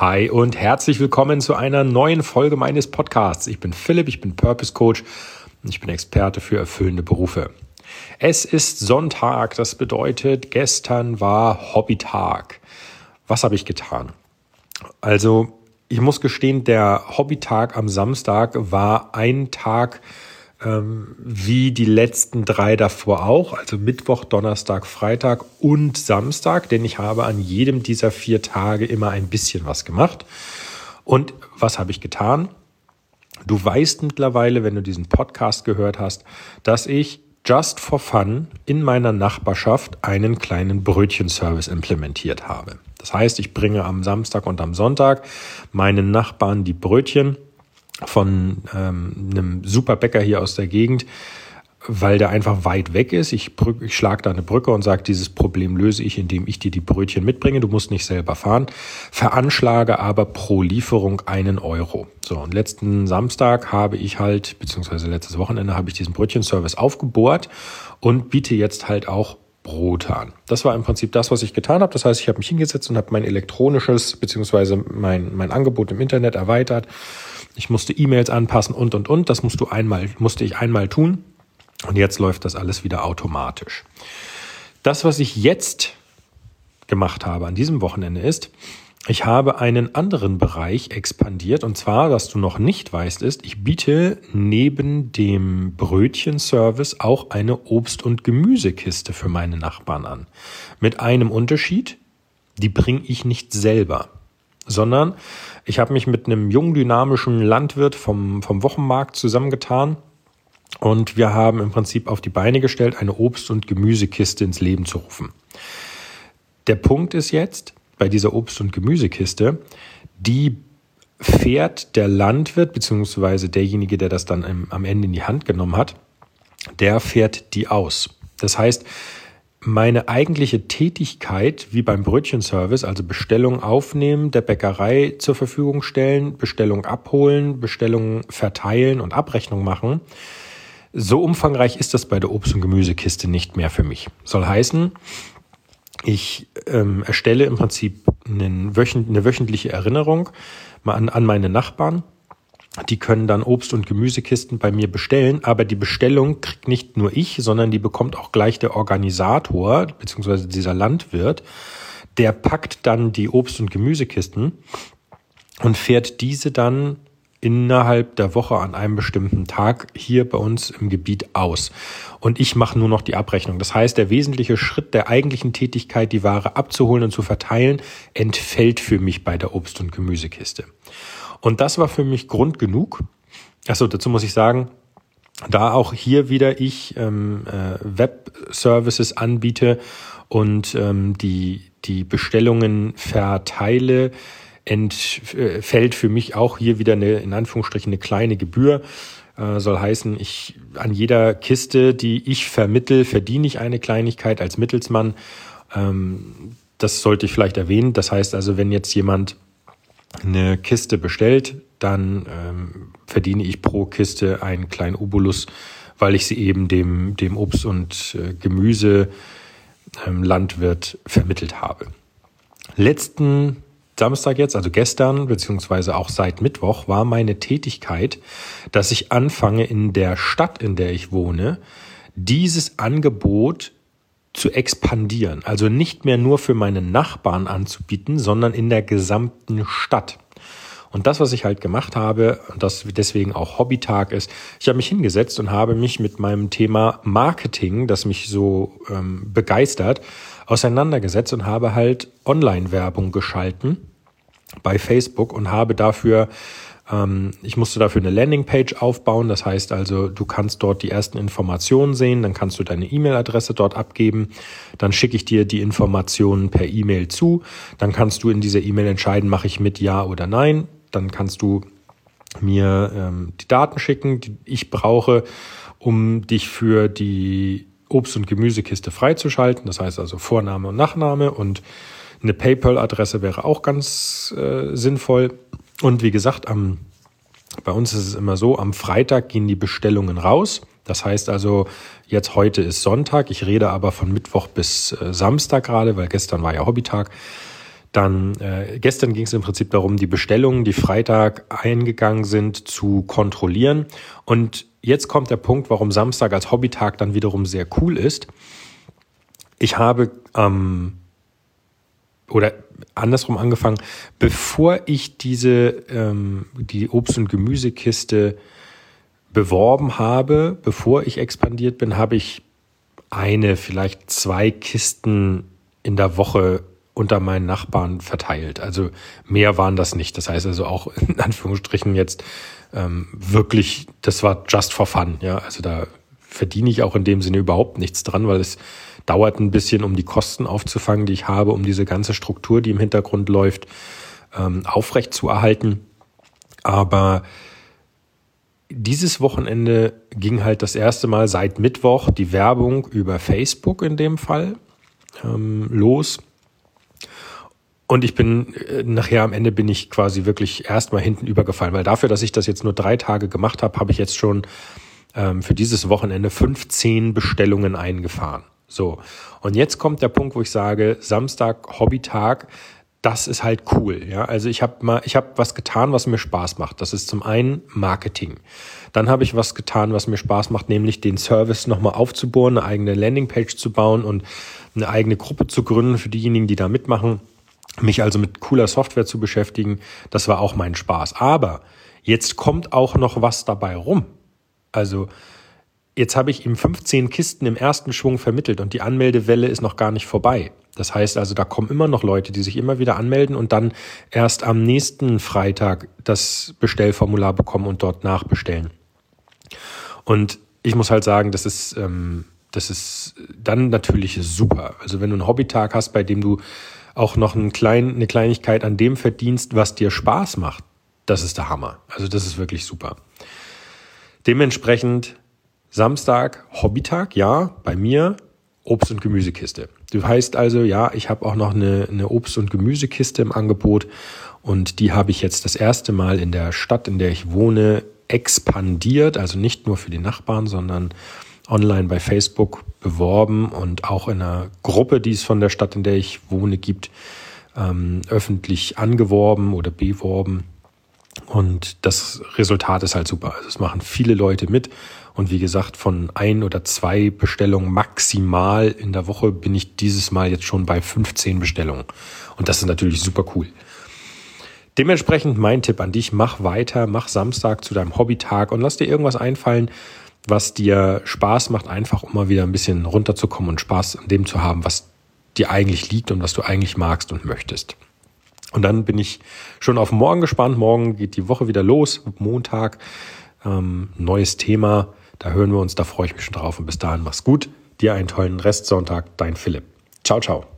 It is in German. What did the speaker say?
Hi und herzlich willkommen zu einer neuen Folge meines Podcasts. Ich bin Philipp, ich bin Purpose Coach und ich bin Experte für erfüllende Berufe. Es ist Sonntag, das bedeutet, gestern war Hobbytag. Was habe ich getan? Also, ich muss gestehen, der Hobbytag am Samstag war ein Tag, ähm, wie die letzten drei davor auch, also Mittwoch, Donnerstag, Freitag und Samstag, denn ich habe an jedem dieser vier Tage immer ein bisschen was gemacht. Und was habe ich getan? Du weißt mittlerweile, wenn du diesen Podcast gehört hast, dass ich just for fun in meiner Nachbarschaft einen kleinen Brötchenservice implementiert habe. Das heißt, ich bringe am Samstag und am Sonntag meinen Nachbarn die Brötchen von ähm, einem super Bäcker hier aus der Gegend, weil der einfach weit weg ist. Ich, ich schlage da eine Brücke und sage, dieses Problem löse ich, indem ich dir die Brötchen mitbringe. Du musst nicht selber fahren. Veranschlage aber pro Lieferung einen Euro. So, und letzten Samstag habe ich halt, beziehungsweise letztes Wochenende habe ich diesen Brötchenservice aufgebohrt und biete jetzt halt auch Brote an. Das war im Prinzip das, was ich getan habe. Das heißt, ich habe mich hingesetzt und habe mein elektronisches, beziehungsweise mein, mein Angebot im Internet erweitert ich musste E-Mails anpassen und, und, und. Das musst du einmal, musste ich einmal tun. Und jetzt läuft das alles wieder automatisch. Das, was ich jetzt gemacht habe an diesem Wochenende ist, ich habe einen anderen Bereich expandiert und zwar, was du noch nicht weißt, ist, ich biete neben dem Brötchenservice auch eine Obst- und Gemüsekiste für meine Nachbarn an. Mit einem Unterschied, die bringe ich nicht selber sondern ich habe mich mit einem jungen, dynamischen Landwirt vom, vom Wochenmarkt zusammengetan und wir haben im Prinzip auf die Beine gestellt, eine Obst- und Gemüsekiste ins Leben zu rufen. Der Punkt ist jetzt, bei dieser Obst- und Gemüsekiste, die fährt der Landwirt, beziehungsweise derjenige, der das dann am Ende in die Hand genommen hat, der fährt die aus. Das heißt, meine eigentliche Tätigkeit, wie beim Brötchenservice, also Bestellung aufnehmen, der Bäckerei zur Verfügung stellen, Bestellung abholen, Bestellung verteilen und Abrechnung machen, so umfangreich ist das bei der Obst- und Gemüsekiste nicht mehr für mich. Soll heißen, ich ähm, erstelle im Prinzip einen eine wöchentliche Erinnerung an, an meine Nachbarn die können dann Obst- und Gemüsekisten bei mir bestellen, aber die Bestellung kriegt nicht nur ich, sondern die bekommt auch gleich der Organisator, beziehungsweise dieser Landwirt. Der packt dann die Obst- und Gemüsekisten und fährt diese dann innerhalb der Woche an einem bestimmten Tag hier bei uns im Gebiet aus. Und ich mache nur noch die Abrechnung. Das heißt, der wesentliche Schritt der eigentlichen Tätigkeit, die Ware abzuholen und zu verteilen, entfällt für mich bei der Obst- und Gemüsekiste. Und das war für mich Grund genug. Achso, dazu muss ich sagen, da auch hier wieder ich ähm, äh, Web-Services anbiete und ähm, die, die Bestellungen verteile, entfällt für mich auch hier wieder eine, in Anführungsstrichen, eine kleine Gebühr. Äh, soll heißen, ich an jeder Kiste, die ich vermittel, verdiene ich eine Kleinigkeit als Mittelsmann. Ähm, das sollte ich vielleicht erwähnen. Das heißt also, wenn jetzt jemand eine Kiste bestellt, dann ähm, verdiene ich pro Kiste einen kleinen Obolus, weil ich sie eben dem, dem Obst- und äh, Gemüse ähm, vermittelt habe. Letzten Samstag jetzt, also gestern, beziehungsweise auch seit Mittwoch, war meine Tätigkeit, dass ich anfange in der Stadt, in der ich wohne, dieses Angebot zu expandieren. Also nicht mehr nur für meine Nachbarn anzubieten, sondern in der gesamten Stadt. Und das, was ich halt gemacht habe, und das deswegen auch Hobbytag ist, ich habe mich hingesetzt und habe mich mit meinem Thema Marketing, das mich so ähm, begeistert, auseinandergesetzt und habe halt Online-Werbung geschalten bei Facebook und habe dafür ich musste dafür eine Landingpage aufbauen. Das heißt also, du kannst dort die ersten Informationen sehen, dann kannst du deine E-Mail-Adresse dort abgeben, dann schicke ich dir die Informationen per E-Mail zu, dann kannst du in dieser E-Mail entscheiden, mache ich mit Ja oder Nein, dann kannst du mir ähm, die Daten schicken, die ich brauche, um dich für die Obst- und Gemüsekiste freizuschalten. Das heißt also Vorname und Nachname und eine PayPal-Adresse wäre auch ganz äh, sinnvoll. Und wie gesagt, am, bei uns ist es immer so, am Freitag gehen die Bestellungen raus. Das heißt also, jetzt heute ist Sonntag. Ich rede aber von Mittwoch bis äh, Samstag gerade, weil gestern war ja Hobbytag. Dann äh, gestern ging es im Prinzip darum, die Bestellungen, die Freitag eingegangen sind, zu kontrollieren. Und jetzt kommt der Punkt, warum Samstag als Hobbytag dann wiederum sehr cool ist. Ich habe ähm, oder andersrum angefangen, bevor ich diese ähm, die Obst- und Gemüsekiste beworben habe, bevor ich expandiert bin, habe ich eine, vielleicht zwei Kisten in der Woche unter meinen Nachbarn verteilt. Also mehr waren das nicht. Das heißt also auch in Anführungsstrichen jetzt ähm, wirklich, das war just for fun. Ja, also da verdiene ich auch in dem Sinne überhaupt nichts dran, weil es dauert ein bisschen, um die Kosten aufzufangen, die ich habe, um diese ganze Struktur, die im Hintergrund läuft, ähm, aufrecht zu erhalten. Aber dieses Wochenende ging halt das erste Mal seit Mittwoch die Werbung über Facebook in dem Fall ähm, los. Und ich bin äh, nachher am Ende bin ich quasi wirklich erstmal hinten übergefallen, weil dafür, dass ich das jetzt nur drei Tage gemacht habe, habe ich jetzt schon ähm, für dieses Wochenende 15 Bestellungen eingefahren. So. Und jetzt kommt der Punkt, wo ich sage, Samstag, Hobbytag, das ist halt cool. Ja, also ich habe mal, ich habe was getan, was mir Spaß macht. Das ist zum einen Marketing. Dann habe ich was getan, was mir Spaß macht, nämlich den Service nochmal aufzubohren, eine eigene Landingpage zu bauen und eine eigene Gruppe zu gründen für diejenigen, die da mitmachen. Mich also mit cooler Software zu beschäftigen, das war auch mein Spaß. Aber jetzt kommt auch noch was dabei rum. Also jetzt habe ich ihm 15 Kisten im ersten Schwung vermittelt und die Anmeldewelle ist noch gar nicht vorbei. Das heißt also, da kommen immer noch Leute, die sich immer wieder anmelden und dann erst am nächsten Freitag das Bestellformular bekommen und dort nachbestellen. Und ich muss halt sagen, das ist, ähm, das ist dann natürlich super. Also wenn du einen Hobbytag hast, bei dem du auch noch einen klein, eine Kleinigkeit an dem verdienst, was dir Spaß macht, das ist der Hammer. Also das ist wirklich super. Dementsprechend Samstag Hobbytag, ja, bei mir Obst- und Gemüsekiste. Du heißt also, ja, ich habe auch noch eine, eine Obst- und Gemüsekiste im Angebot und die habe ich jetzt das erste Mal in der Stadt, in der ich wohne, expandiert, also nicht nur für die Nachbarn, sondern online bei Facebook beworben und auch in einer Gruppe, die es von der Stadt, in der ich wohne, gibt, ähm, öffentlich angeworben oder beworben. Und das Resultat ist halt super. Also es machen viele Leute mit und wie gesagt, von ein oder zwei Bestellungen maximal in der Woche bin ich dieses Mal jetzt schon bei 15 Bestellungen. Und das ist natürlich super cool. Dementsprechend mein Tipp an dich, mach weiter, mach Samstag zu deinem Hobbytag und lass dir irgendwas einfallen, was dir Spaß macht, einfach um mal wieder ein bisschen runterzukommen und Spaß an dem zu haben, was dir eigentlich liegt und was du eigentlich magst und möchtest. Und dann bin ich schon auf morgen gespannt. Morgen geht die Woche wieder los, Montag, ähm, neues Thema. Da hören wir uns, da freue ich mich schon drauf. Und bis dahin, mach's gut. Dir einen tollen Restsonntag, dein Philipp. Ciao, ciao.